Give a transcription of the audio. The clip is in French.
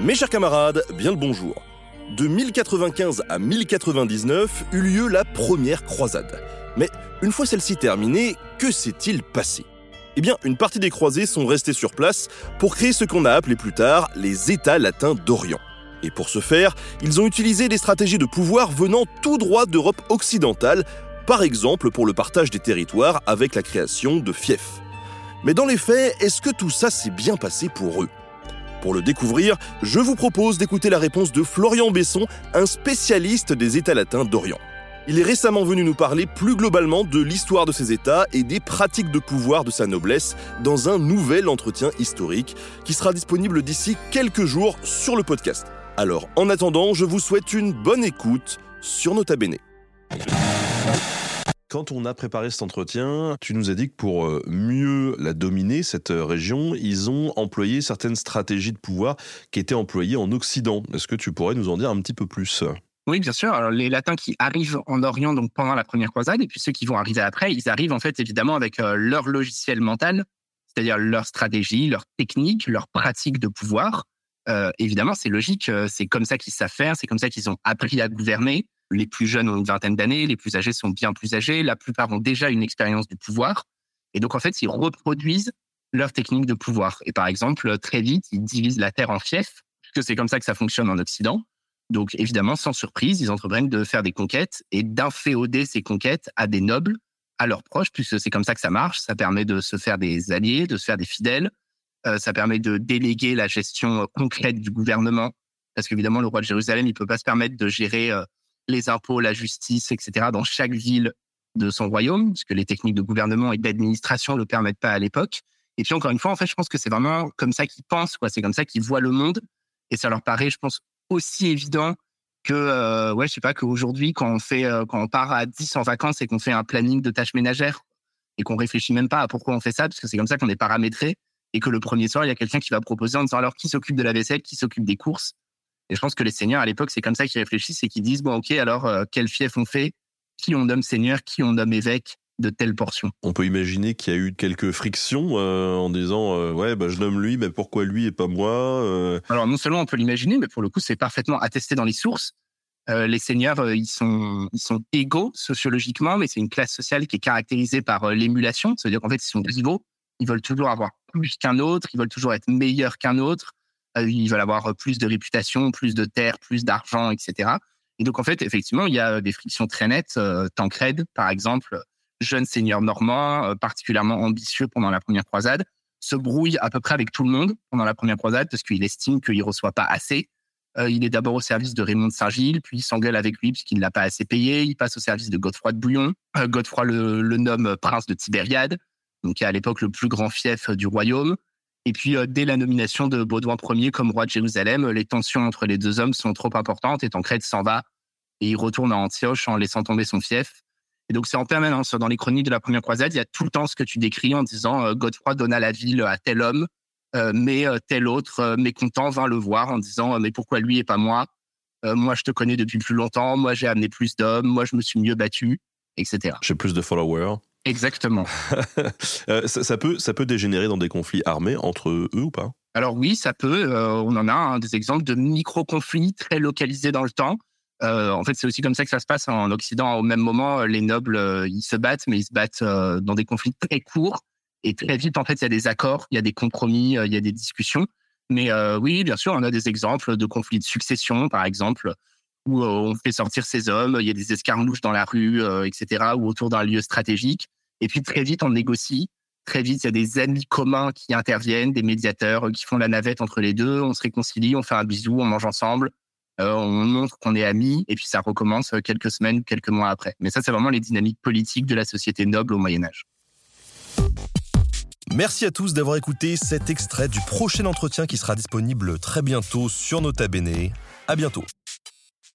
Mes chers camarades, bien le bonjour. De 1095 à 1099 eut lieu la première croisade. Mais une fois celle-ci terminée, que s'est-il passé? Eh bien, une partie des croisés sont restés sur place pour créer ce qu'on a appelé plus tard les États latins d'Orient. Et pour ce faire, ils ont utilisé des stratégies de pouvoir venant tout droit d'Europe occidentale, par exemple pour le partage des territoires avec la création de fiefs. Mais dans les faits, est-ce que tout ça s'est bien passé pour eux? Pour le découvrir, je vous propose d'écouter la réponse de Florian Besson, un spécialiste des États latins d'Orient. Il est récemment venu nous parler plus globalement de l'histoire de ces États et des pratiques de pouvoir de sa noblesse dans un nouvel entretien historique qui sera disponible d'ici quelques jours sur le podcast. Alors en attendant, je vous souhaite une bonne écoute sur Nota Bene. Quand on a préparé cet entretien, tu nous as dit que pour euh, mieux la dominer, cette euh, région, ils ont employé certaines stratégies de pouvoir qui étaient employées en Occident. Est-ce que tu pourrais nous en dire un petit peu plus? Oui, bien sûr. Les Latins qui arrivent en Orient donc pendant la première croisade, et puis ceux qui vont arriver après, ils arrivent en fait évidemment avec euh, leur logiciel mental, c'est-à-dire leur stratégie, leur technique, leur pratique de pouvoir. Évidemment, c'est logique. c'est comme ça qu'ils savent faire. C'est comme ça qu'ils ont appris à gouverner. Les plus jeunes ont une vingtaine d'années, les plus âgés sont bien plus âgés. La plupart ont déjà une expérience du pouvoir. Et donc, en fait, ils reproduisent leur technique de pouvoir. Et par exemple, très vite, ils divisent la terre en fiefs, puisque c'est comme ça que ça fonctionne en Occident. Donc, évidemment, sans surprise, ils entreprennent de faire des conquêtes et d'inféoder ces conquêtes à des nobles, à leurs proches, puisque c'est comme ça que ça marche. Ça permet de se faire des alliés, de se faire des fidèles. Euh, ça permet de déléguer la gestion concrète du gouvernement. Parce qu'évidemment, le roi de Jérusalem, il peut pas se permettre de gérer euh, les impôts, la justice, etc. dans chaque ville de son royaume, parce que les techniques de gouvernement et d'administration ne le permettent pas à l'époque. Et puis encore une fois, en fait, je pense que c'est vraiment comme ça qu'ils pensent, quoi. C'est comme ça qu'ils voient le monde, et ça leur paraît, je pense, aussi évident que, euh, ouais, je sais pas, qu'aujourd'hui, quand on fait, euh, quand on part à 10 en vacances et qu'on fait un planning de tâches ménagères et qu'on réfléchit même pas à pourquoi on fait ça, parce que c'est comme ça qu'on est paramétré, et que le premier soir, il y a quelqu'un qui va proposer en disant alors qui s'occupe de la vaisselle, qui s'occupe des courses, et je pense que les seigneurs, à l'époque, c'est comme ça qu'ils réfléchissent et qu'ils disent, bon, OK, alors, euh, quel fief on fait? Qui on nomme seigneur? Qui on nomme évêque de telle portion? On peut imaginer qu'il y a eu quelques frictions euh, en disant, euh, ouais, bah, je nomme lui, mais pourquoi lui et pas moi Alors, non seulement on peut l'imaginer, mais pour le coup, c'est parfaitement attesté dans les sources. les seigneurs, ils sont, ils sont égaux sociologiquement, mais c'est une classe sociale qui est caractérisée par l'émulation. C'est-à-dire qu'en fait, ils sont rivaux. Ils veulent toujours avoir plus qu'un autre. Ils veulent toujours être meilleurs qu'un autre. Euh, ils veulent avoir plus de réputation, plus de terre, plus d'argent, etc. Et donc, en fait, effectivement, il y a des frictions très nettes. Euh, Tancred, par exemple, jeune seigneur normand, euh, particulièrement ambitieux pendant la première croisade, se brouille à peu près avec tout le monde pendant la première croisade parce qu'il estime qu'il ne reçoit pas assez. il est d'abord au service de Raymond de Saint-Gilles, puis il s'engueule avec lui puisqu'il ne l'a pas assez payé. Il passe au service de Godefroy de Bouillon. Godefroy le, le, nomme prince de Tibériade, donc qui est à l'époque le plus grand fief du royaume. Et puis, euh, dès la nomination de Baudouin Ier comme roi de Jérusalem, les tensions entre les deux hommes sont trop importantes et Tancred s'en va et il retourne à Antioche en laissant tomber son fief. Et donc, c'est en permanence. Dans les chroniques de la première croisade, il y a tout le temps ce que tu décris en disant euh, Godefroy donna la ville à tel homme, euh, mais tel autre, mécontent, vint le voir en disant Mais pourquoi lui et pas moi? Moi, je te connais depuis plus longtemps. Moi, j'ai amené plus d'hommes. Moi, je me suis mieux battu, etc. J'ai plus de followers. Exactement. Euh, ça, peut, ça peut dégénérer dans des conflits armés entre eux ou pas? Alors oui, ça peut. Euh, on en a hein, des exemples de micro-conflits très localisés dans le temps. Euh, en fait, c'est aussi comme ça que ça se passe en Occident. Au même moment, les nobles, ils se battent, mais ils se battent dans des conflits très courts. Et très vite, en fait, il y a des accords, il y a des compromis, il y a des discussions. Mais oui, bien sûr, on a des exemples de conflits de succession, par exemple, où on fait sortir ces hommes, il y a des escarmouches dans la rue, etc., ou autour d'un lieu stratégique. Et puis très vite, on négocie. Très vite, il y a des amis communs qui interviennent, des médiateurs euh, qui font la navette entre les deux. On se réconcilie, on fait un bisou, on mange ensemble, euh, on montre qu'on est amis, et puis ça recommence euh, quelques semaines, quelques mois après. Mais ça, c'est vraiment les dynamiques politiques de la société noble au Moyen Âge. Merci à tous d'avoir écouté cet extrait du prochain entretien qui sera disponible très bientôt sur Nota Bene. À bientôt.